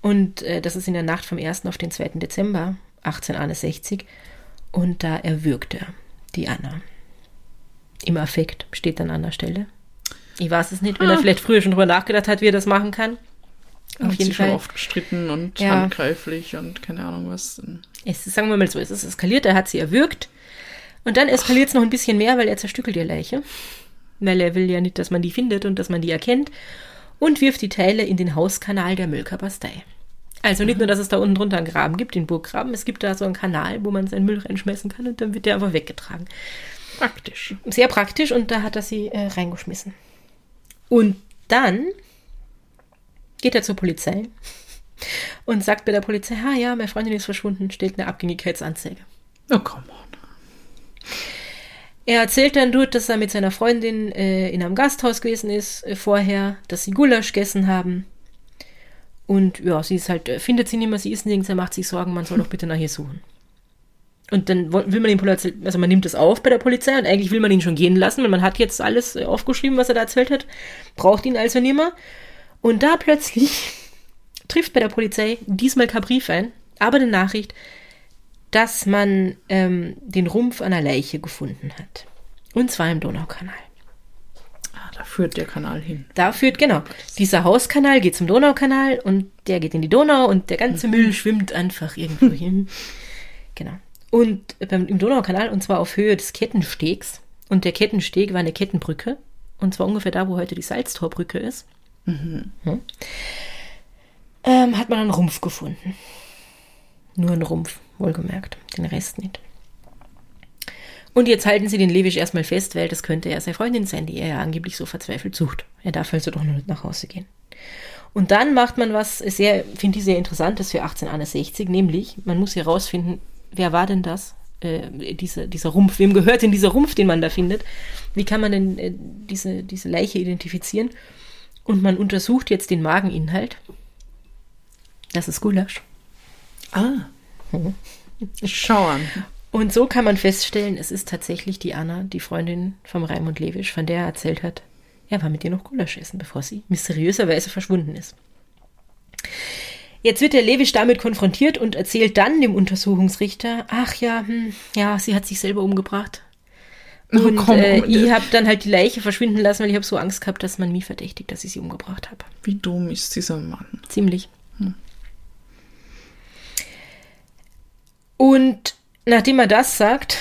Und äh, das ist in der Nacht vom 1. auf den 2. Dezember 1861. Und da erwürgt er die Anna. Im Affekt steht dann an der Stelle. Ich weiß es nicht, wenn er vielleicht früher schon drüber nachgedacht hat, wie er das machen kann. Auf jeden sie schon Fall. oft gestritten und Ja. handgreiflich und keine Ahnung was. Es ist, sagen wir mal so, es ist eskaliert, er hat sie erwürgt. Und dann eskaliert es noch ein bisschen mehr, weil er zerstückelt die Leiche. Weil er will ja nicht, dass man die findet und dass man die erkennt. Und wirft die Teile in den Hauskanal der Mölker Bastei. Also nicht nur, dass es da unten drunter einen Graben gibt, den Burggraben, es gibt da so einen Kanal, wo man seinen Müll reinschmeißen kann und dann wird der einfach weggetragen. Praktisch. Sehr praktisch und da hat er sie äh, reingeschmissen. Und dann geht er zur Polizei und sagt bei der Polizei, ah ja, meine Freundin ist verschwunden, stellt eine Abgängigkeitsanzeige. Oh, come on. Er erzählt dann dort, dass er mit seiner Freundin äh, in einem Gasthaus gewesen ist äh, vorher, dass sie Gulasch gegessen haben. Und ja, sie ist halt, äh, findet sie nicht mehr, sie ist nirgends, er macht sich Sorgen, man soll doch bitte nach ihr suchen. Und dann will man den Polizei, also man nimmt es auf bei der Polizei und eigentlich will man ihn schon gehen lassen, weil man hat jetzt alles äh, aufgeschrieben, was er da erzählt hat, braucht ihn also nicht mehr. Und da plötzlich trifft bei der Polizei diesmal kein Brief ein, aber eine Nachricht, dass man ähm, den Rumpf einer Leiche gefunden hat. Und zwar im Donaukanal. Ah, da führt der Kanal hin. Da führt, genau. Dieser Hauskanal geht zum Donaukanal und der geht in die Donau und der ganze Müll schwimmt einfach irgendwo hin. Genau. Und beim, im Donaukanal, und zwar auf Höhe des Kettenstegs. Und der Kettensteg war eine Kettenbrücke. Und zwar ungefähr da, wo heute die Salztorbrücke ist. Mhm. Hm. Ähm, hat man einen Rumpf gefunden. Nur einen Rumpf, wohlgemerkt. Den Rest nicht. Und jetzt halten sie den Lewisch erstmal fest, weil das könnte ja seine Freundin sein, die er ja angeblich so verzweifelt sucht. Er darf also doch nur nicht nach Hause gehen. Und dann macht man was sehr, finde ich sehr interessantes für 1861, nämlich man muss herausfinden, wer war denn das? Äh, diese, dieser Rumpf, wem gehört denn dieser Rumpf, den man da findet? Wie kann man denn äh, diese, diese Leiche identifizieren? Und man untersucht jetzt den Mageninhalt. Das ist Gulasch. Ah. Mhm. Schau an. Und so kann man feststellen, es ist tatsächlich die Anna, die Freundin vom Raimund Lewisch, von der er erzählt hat, er war mit ihr noch Gulasch essen, bevor sie mysteriöserweise verschwunden ist. Jetzt wird der Lewisch damit konfrontiert und erzählt dann dem Untersuchungsrichter, ach ja, hm, ja, sie hat sich selber umgebracht. Oh, und oh, komm, äh, ich habe dann halt die Leiche verschwinden lassen, weil ich habe so Angst gehabt, dass man mich verdächtigt, dass ich sie umgebracht habe. Wie dumm ist dieser Mann? Ziemlich. Hm. Und Nachdem er das sagt,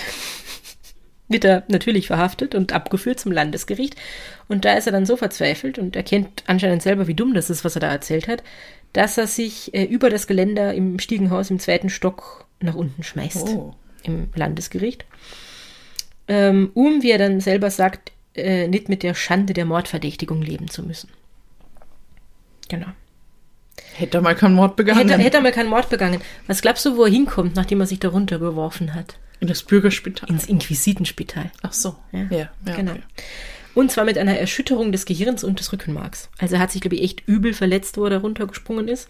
wird er natürlich verhaftet und abgeführt zum Landesgericht. Und da ist er dann so verzweifelt und erkennt anscheinend selber, wie dumm das ist, was er da erzählt hat, dass er sich äh, über das Geländer im Stiegenhaus im zweiten Stock nach unten schmeißt. Oh. Im Landesgericht. Ähm, um, wie er dann selber sagt, äh, nicht mit der Schande der Mordverdächtigung leben zu müssen. Genau. Hätte er mal keinen Mord begangen. Hätte, hätte er mal keinen Mord begangen. Was glaubst du, wo er hinkommt, nachdem er sich da runtergeworfen hat? In das Bürgerspital. Ins Inquisitenspital. Ach so. Ja, ja, ja genau. Okay. Und zwar mit einer Erschütterung des Gehirns und des Rückenmarks. Also er hat sich, glaube ich, echt übel verletzt, wo er da runtergesprungen ist.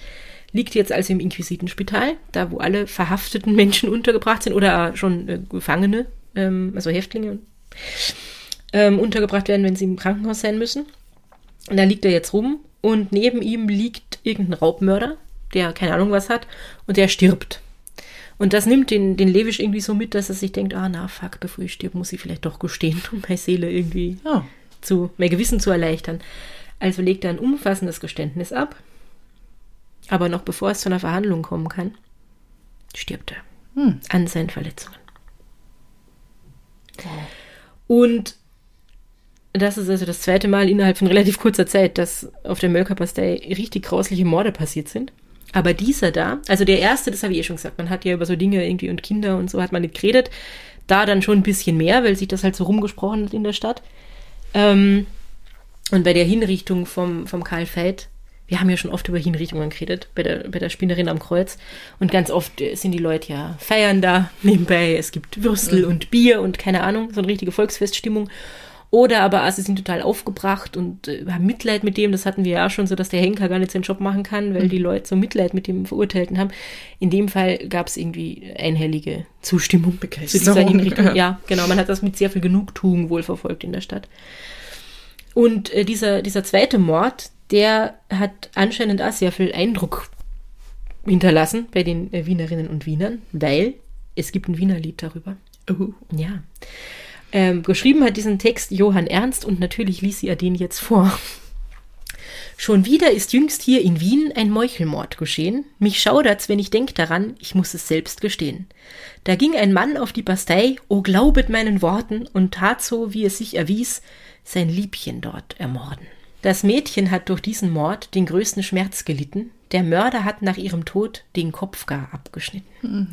Liegt jetzt also im Inquisitenspital, da wo alle verhafteten Menschen untergebracht sind oder schon äh, Gefangene, ähm, also Häftlinge, ähm, untergebracht werden, wenn sie im Krankenhaus sein müssen. Und da liegt er jetzt rum und neben ihm liegt irgendein Raubmörder, der keine Ahnung was hat und der stirbt. Und das nimmt den, den Lewisch irgendwie so mit, dass er sich denkt, ah, na, fuck, bevor ich stirb, muss ich vielleicht doch gestehen, um meine Seele irgendwie oh. zu, mein Gewissen zu erleichtern. Also legt er ein umfassendes Geständnis ab, aber noch bevor es zu einer Verhandlung kommen kann, stirbt er hm. an seinen Verletzungen. Und das ist also das zweite Mal innerhalb von relativ kurzer Zeit, dass auf der Mölkerpastei richtig grausliche Morde passiert sind. Aber dieser da, also der erste, das habe ich eh schon gesagt, man hat ja über so Dinge irgendwie und Kinder und so hat man nicht geredet. Da dann schon ein bisschen mehr, weil sich das halt so rumgesprochen hat in der Stadt. Ähm, und bei der Hinrichtung vom, vom Karl Veit, wir haben ja schon oft über Hinrichtungen geredet, bei der, bei der Spinnerin am Kreuz. Und ganz oft sind die Leute ja feiern da nebenbei. Es gibt Würstel mhm. und Bier und keine Ahnung, so eine richtige Volksfeststimmung. Oder aber also, sie sind total aufgebracht und äh, haben Mitleid mit dem. Das hatten wir ja schon so, dass der Henker gar nicht seinen Job machen kann, weil mhm. die Leute so Mitleid mit dem Verurteilten haben. In dem Fall gab es irgendwie einhellige Zustimmung zu dieser Hinrichtung. Ja. ja, genau. Man hat das mit sehr viel Genugtuung wohl verfolgt in der Stadt. Und äh, dieser, dieser zweite Mord, der hat anscheinend auch sehr viel Eindruck hinterlassen bei den äh, Wienerinnen und Wienern, weil es gibt ein Wiener Lied darüber. Uh. Ja. Ähm, geschrieben hat diesen Text Johann Ernst und natürlich ließ er den jetzt vor. Schon wieder ist jüngst hier in Wien ein Meuchelmord geschehen. Mich schaudert's, wenn ich denk daran, ich muss es selbst gestehen. Da ging ein Mann auf die Bastei, o glaubet meinen Worten, und tat so, wie es sich erwies, sein Liebchen dort ermorden. Das Mädchen hat durch diesen Mord den größten Schmerz gelitten, der Mörder hat nach ihrem Tod den Kopf gar abgeschnitten. Mhm.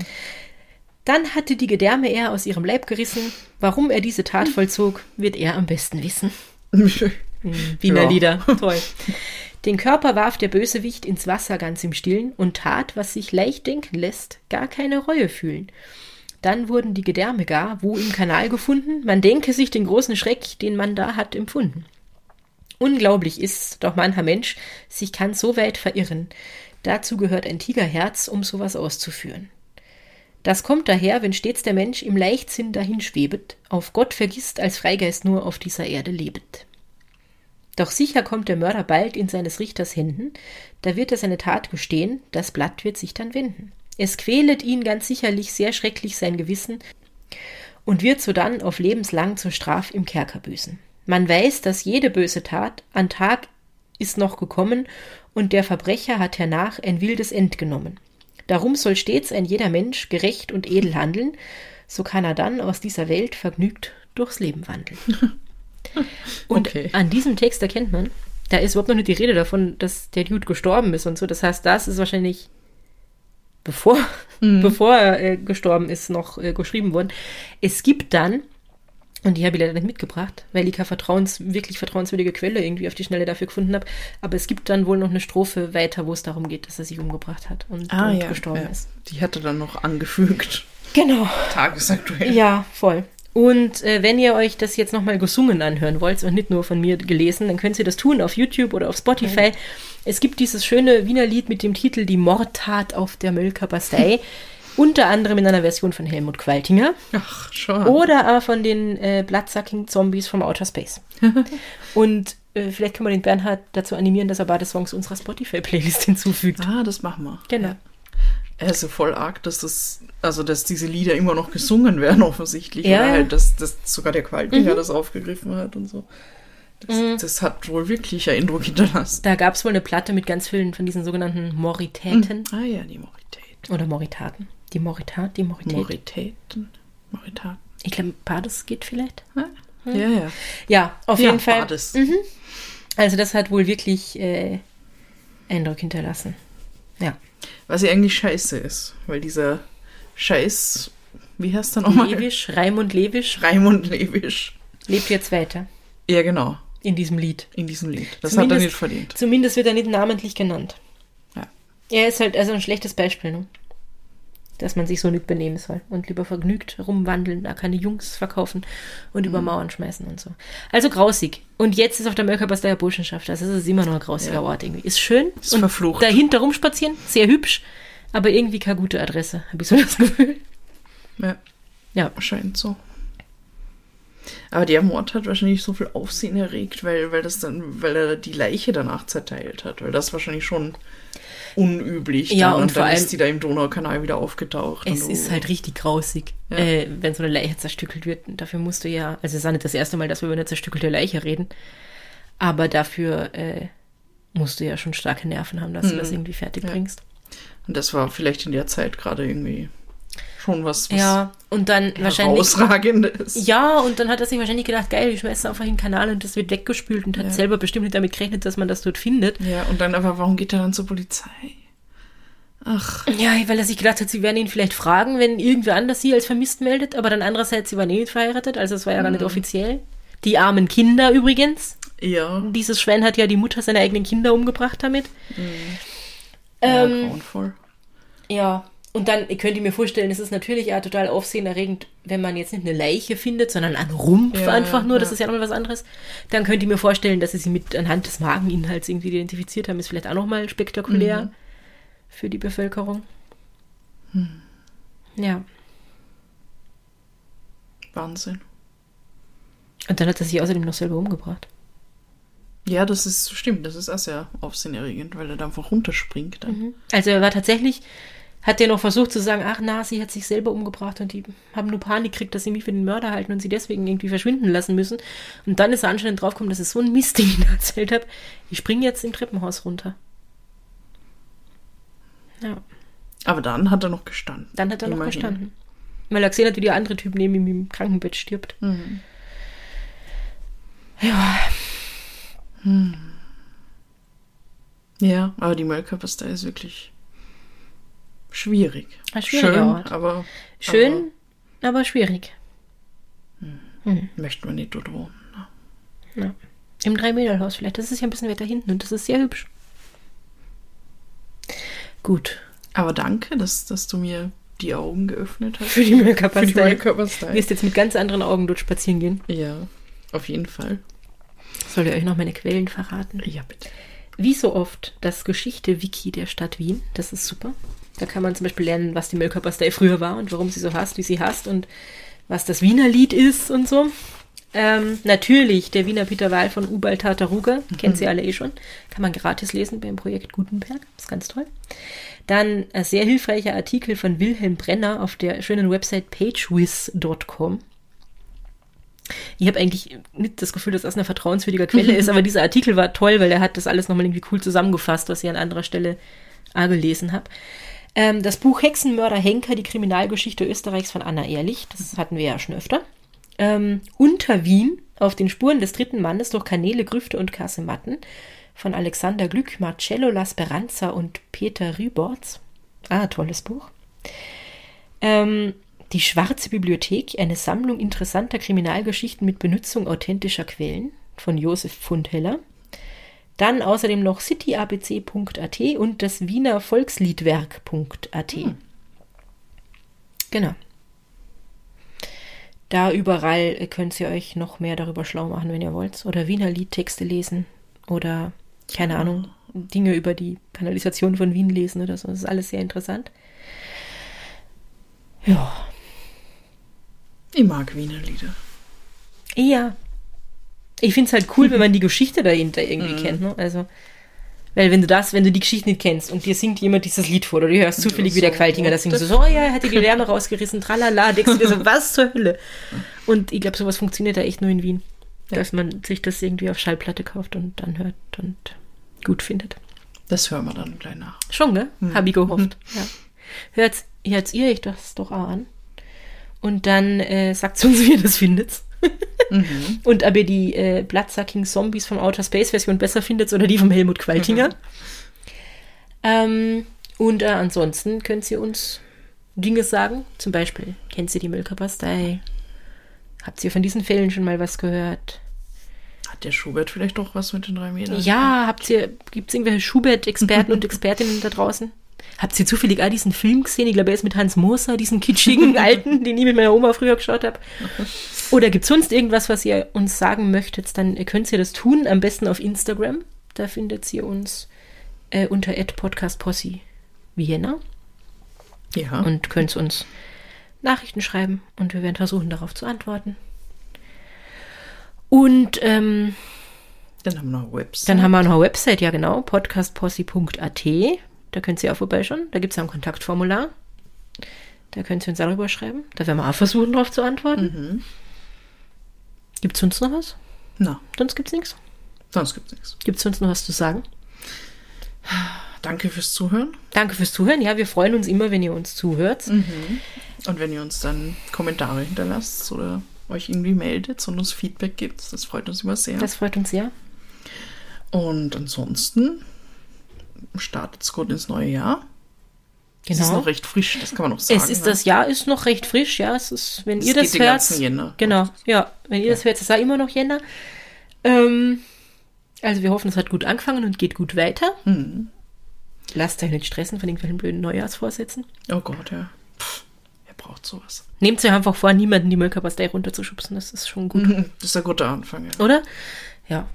Dann hatte die Gedärme er aus ihrem Leib gerissen. Warum er diese Tat vollzog, wird er am besten wissen. Wiener ja. Lieder, toll. Den Körper warf der Bösewicht ins Wasser ganz im Stillen und tat, was sich leicht denken lässt, gar keine Reue fühlen. Dann wurden die Gedärme gar, wo im Kanal gefunden, man denke sich den großen Schreck, den man da hat empfunden. Unglaublich ist, doch mancher Mensch sich kann so weit verirren. Dazu gehört ein Tigerherz, um sowas auszuführen. Das kommt daher, wenn stets der Mensch im Leichtsinn dahinschwebet, auf Gott vergisst, als Freigeist nur auf dieser Erde lebet. Doch sicher kommt der Mörder bald in seines Richters Händen, da wird er seine Tat gestehen, das Blatt wird sich dann wenden. Es quälet ihn ganz sicherlich sehr schrecklich sein Gewissen und wird sodann auf lebenslang zur Straf im Kerker büßen. Man weiß, dass jede böse Tat an Tag ist noch gekommen und der Verbrecher hat hernach ein wildes End genommen. Darum soll stets ein jeder Mensch gerecht und edel handeln, so kann er dann aus dieser Welt vergnügt durchs Leben wandeln. Und Okay. an diesem Text erkennt man, da ist überhaupt noch nicht die Rede davon, dass der Dude gestorben ist und so. Das heißt, das ist wahrscheinlich bevor, bevor er äh, gestorben ist, noch äh, geschrieben worden. Es gibt dann, und die habe ich leider nicht mitgebracht, weil ich keine vertrauens, wirklich vertrauenswürdige Quelle irgendwie auf die Schnelle dafür gefunden habe, aber es gibt dann wohl noch eine Strophe weiter, wo es darum geht, dass er sich umgebracht hat und, Ah, und ja, gestorben ja. ist. Die hat er dann noch angefügt. Genau. Tagesaktuell. Ja, voll. Und äh, wenn ihr euch das jetzt nochmal gesungen anhören wollt und nicht nur von mir gelesen, dann könnt ihr das tun auf YouTube oder auf Spotify. Es gibt dieses schöne Wiener Lied mit dem Titel Die Mordtat auf der Mölker Bastei. unter anderem in einer Version von Helmut Qualtinger Ach, schon. oder auch von den äh, Bloodsucking Zombies from Outer Space. und äh, vielleicht können wir den Bernhard dazu animieren, dass er beide Songs unserer Spotify-Playlist hinzufügt. Ah, das machen wir. Genau. Er ist ja voll arg, dass das, also dass diese Lieder immer noch gesungen werden, offensichtlich. Ja, Oder halt, dass, dass sogar der Qualtinger das aufgegriffen hat und so. Das, das hat wohl wirklich einen Eindruck hinterlassen. Da gab es wohl eine Platte mit ganz vielen von diesen sogenannten Moritäten Ah ja, die Morität. oder Moritaten. Die Moritat, die Morität. Moritäten. Moritaten. Ich glaube, beides geht vielleicht. Ja, ja. Ja, auf ja, jeden Fall. beides. Also das hat wohl wirklich äh, Eindruck hinterlassen. Ja. Was ja eigentlich scheiße ist, weil dieser Scheiß, wie heißt er nochmal? Lewisch, Raimund Lewisch Raimund Lewisch. lebt jetzt weiter Ja, genau, in diesem Lied. in diesem Lied. Das hat er Zumindest- nicht verdient. Zumindest wird er nicht namentlich genannt. Ja. Er ist halt also ein schlechtes Beispiel, ne? Dass man sich so nicht benehmen soll und lieber vergnügt rumwandeln, da keine Jungs verkaufen und Mhm. über Mauern schmeißen und so. Also grausig. Und jetzt ist auf der Mölkerbasteier Burschenschaft, das ist es immer noch ein grausiger Ja. Ort irgendwie. Ist schön Ist und verflucht. dahinter rumspazieren, sehr hübsch, aber irgendwie keine gute Adresse, habe ich so das Gefühl. Ja, Ja. scheint so. Aber der Mord hat wahrscheinlich so viel Aufsehen erregt, weil, weil das dann, weil er die Leiche danach zerteilt hat, weil das wahrscheinlich schon unüblich. Ja, dann, und vor dann allem- ist die da im Donaukanal wieder aufgetaucht. Es und ist oh. halt richtig grausig, Ja. äh, wenn so eine Leiche zerstückelt wird. Dafür musst du ja, also es ist auch nicht das erste Mal, dass wir über eine zerstückelte Leiche reden, aber dafür äh, musst du ja schon starke Nerven haben, dass du das irgendwie fertig Mhm. Ja. bringst. Und das war vielleicht in der Zeit gerade irgendwie schon was, was Ja, und dann wahrscheinlich. herausragendes. Ja, und dann hat er sich wahrscheinlich gedacht, geil, ich schmeiße einfach in den Kanal und das wird weggespült und hat Ja. selber bestimmt nicht damit gerechnet, dass man das dort findet. Ja, und dann aber, warum geht er dann zur Polizei? Ach, Ja, weil er sich gedacht hat, sie werden ihn vielleicht fragen, wenn irgendwer anders sie als vermisst meldet, aber dann andererseits, sie waren eh nicht verheiratet, also es war ja gar Mhm. nicht offiziell. Die armen Kinder übrigens. ja, Dieses Schwein hat ja die Mutter seiner eigenen Kinder umgebracht damit. ja Ähm, grauenvoll. ja, und dann könnt ihr mir vorstellen, es ist natürlich auch total aufsehenerregend, wenn man jetzt nicht eine Leiche findet, sondern einen Rumpf Ja, einfach nur, das ja. ist ja nochmal was anderes. Dann könnt ihr mir vorstellen, dass sie sie mit anhand des Mageninhalts irgendwie identifiziert haben, ist vielleicht auch nochmal spektakulär Mhm. für die Bevölkerung. Ja, Wahnsinn. und dann hat er sich außerdem noch selber umgebracht. Ja, das ist, stimmt, das ist auch sehr aufsehenerregend, weil er da einfach runterspringt. Dann. Also er war tatsächlich, hat er noch versucht zu sagen, ach na, sie hat sich selber umgebracht und die haben nur Panik gekriegt, dass sie mich für den Mörder halten und sie deswegen irgendwie verschwinden lassen müssen. Und dann ist er anscheinend draufgekommen, dass es so ein Mist, den ich da erzählt habe. Ich springe jetzt im Treppenhaus runter. Ja, Aber dann hat er noch gestanden. dann hat er noch Immerhin. gestanden. Weil er gesehen hat, wie der andere Typ neben ihm im Krankenbett stirbt. Mhm. Ja, Ja, aber die Mölkerpastei ist wirklich schwierig. Schön, Ort. aber schön, aber schwierig. aber möchte man nicht dort wohnen. ne? Ja. Im Drei-Mädel-Haus vielleicht. Das ist ja ein bisschen weiter hinten und das ist sehr hübsch. Gut. Aber danke, dass, dass du mir die Augen geöffnet hast. Für die Mölkerpastei. Du wirst jetzt mit ganz anderen Augen dort spazieren gehen. Ja, auf jeden Fall. Soll ich euch noch meine Quellen verraten? Ja, bitte. Wie so oft das Geschichte-Wiki der Stadt Wien. Das ist super. Da kann man zum Beispiel lernen, was die Mölkerpastei früher war und warum sie so hasst, wie sie hasst und was das Wiener Lied ist und so. Ähm, natürlich der Wiener Peter Wahl von Ubal Tartaruga, kennt sie alle eh schon. Kann man gratis lesen beim Projekt Gutenberg, ist ganz toll. Dann ein sehr hilfreicher Artikel von Wilhelm Brenner auf der schönen Website pagewiz.com. Ich habe eigentlich nicht das Gefühl, dass das eine vertrauenswürdige Quelle ist, aber dieser Artikel war toll, weil er hat das alles nochmal irgendwie cool zusammengefasst, was ich an anderer Stelle gelesen habe. Ähm, das Buch Hexenmörder Henker, die Kriminalgeschichte Österreichs von Anna Ehrlich, das hatten wir ja schon öfter. Ähm, Unter Wien, auf den Spuren des dritten Mannes durch Kanäle, Grüfte und Kasematten von Alexander Glück, Marcello Lasperanza und Peter Rüborz. Ah, tolles Buch. Ähm, die Schwarze Bibliothek, eine Sammlung interessanter Kriminalgeschichten mit Benutzung authentischer Quellen von Josef Fundheller. Dann außerdem noch cityabc.at und das Wiener Volksliedwerk.at. Hm. Genau. Da überall könnt ihr euch noch mehr darüber schlau machen, wenn ihr wollt. Oder Wiener Liedtexte lesen. Oder, keine Ahnung, Dinge über die Kanalisation von Wien lesen oder so. Das ist alles sehr interessant. Ja. Ich mag Wiener Lieder. Ja. Ich finde es halt cool, wenn man die Geschichte dahinter irgendwie mhm. kennt. Ne? Also, weil wenn du das, wenn du die Geschichte nicht kennst und dir singt jemand dieses Lied vor oder du hörst zufällig, wie der Qualtinger das singt, so, oh ja, er hat die Lärme rausgerissen, tralala, denkst du dir so, was zur Hölle? Und ich glaube, sowas funktioniert da echt nur in Wien. Ja. Dass man sich das irgendwie auf Schallplatte kauft und dann hört und gut findet. Das hören wir dann gleich nach. Schon, gell? Mhm. Hab ich gehofft. Mhm. Ja. Hört's, hört's ihr euch das doch auch an? Und dann äh, sagt uns, wie ihr das findet. Mhm. Und ob ihr die äh, Bloodsucking Zombies vom Outer Space Version besser findet oder die vom Helmut Qualtinger. Mhm. Ähm, und äh, ansonsten könnt ihr uns Dinge sagen. Zum Beispiel, kennt ihr die Milka-Pastei? Habt ihr von diesen Fällen schon mal was gehört? Hat der Schubert vielleicht doch was mit den drei Metern? Ja, habt ihr, gibt es irgendwelche Schubert-Experten und Expertinnen da draußen? Habt ihr zufällig auch diesen Film gesehen? Ich glaube, er ist mit Hans Moser, diesen kitschigen Alten, den ich mit meiner Oma früher geschaut habe. Oder gibt es sonst irgendwas, was ihr uns sagen möchtet? Dann könnt ihr das tun, am besten auf Instagram. Da findet ihr uns äh, unter podcastposse Vienna. Ja. Und könnt uns Nachrichten schreiben und wir werden versuchen, darauf zu antworten. Und ähm, dann haben wir noch eine Website. Dann haben wir noch eine Website, ja genau, podcastposse.at. Da könnt ihr auch vorbeischauen. Da gibt es ein Kontaktformular. Da könnt ihr uns darüber schreiben. Da werden wir auch versuchen, darauf zu antworten. Mhm. Gibt es sonst noch was? Na. Sonst gibt es nichts? Sonst gibt es nichts. Gibt es sonst noch was zu sagen? Danke fürs Zuhören. Danke fürs Zuhören. Ja, wir freuen uns immer, wenn ihr uns zuhört. Mhm. Und wenn ihr uns dann Kommentare hinterlasst oder euch irgendwie meldet und uns Feedback gibt, das freut uns immer sehr. Das freut uns sehr. Und ansonsten startet es gut ins neue Jahr. Genau. Es ist noch recht frisch, das kann man noch sagen. Es ist, ne? Das Jahr ist noch recht frisch, ja. Es ist, wenn es ihr das hört. Jänner. Genau, ja. Wenn ihr ja. das hört, ist es ja immer noch Jänner. Ähm, also wir hoffen, es hat gut angefangen und geht gut weiter. Mhm. Lasst euch nicht stressen von irgendwelchen blöden Neujahrsvorsätzen. Oh Gott, ja. Pff, wer braucht sowas? Nehmt euch einfach vor, niemanden die Müllkapastei runterzuschubsen. Das ist schon gut. Das ist ein guter Anfang, ja. Oder? Ja.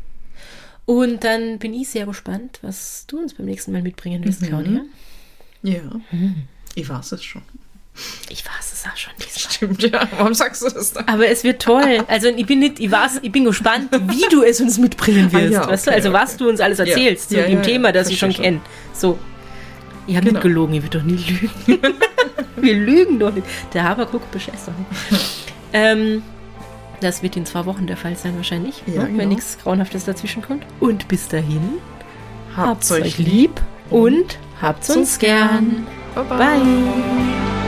Und dann bin ich sehr gespannt, was du uns beim nächsten Mal mitbringen wirst, mhm. Claudia. Ja. Mhm. Ich weiß es schon. Ich weiß es auch schon diesmal. Stimmt, ja. Warum sagst du das dann? Aber es wird toll. Also ich bin nicht, ich weiß, ich bin gespannt, wie du es uns mitbringen wirst. Ah, ja, okay, weißt du? Also okay. was du uns alles erzählst ja. zu ja, dem Thema, das ich schon kenne. So. Ich habe genau. nicht gelogen, ich will doch nie lügen. Wir lügen doch nicht. Der Haberkuck bescheißt doch nicht. ähm, das wird in zwei Wochen der Fall sein wahrscheinlich, ja, ne? genau. wenn nichts Grauenhaftes dazwischen kommt. Und bis dahin, habt euch lieb und habt's uns gern. Bye. bye. bye.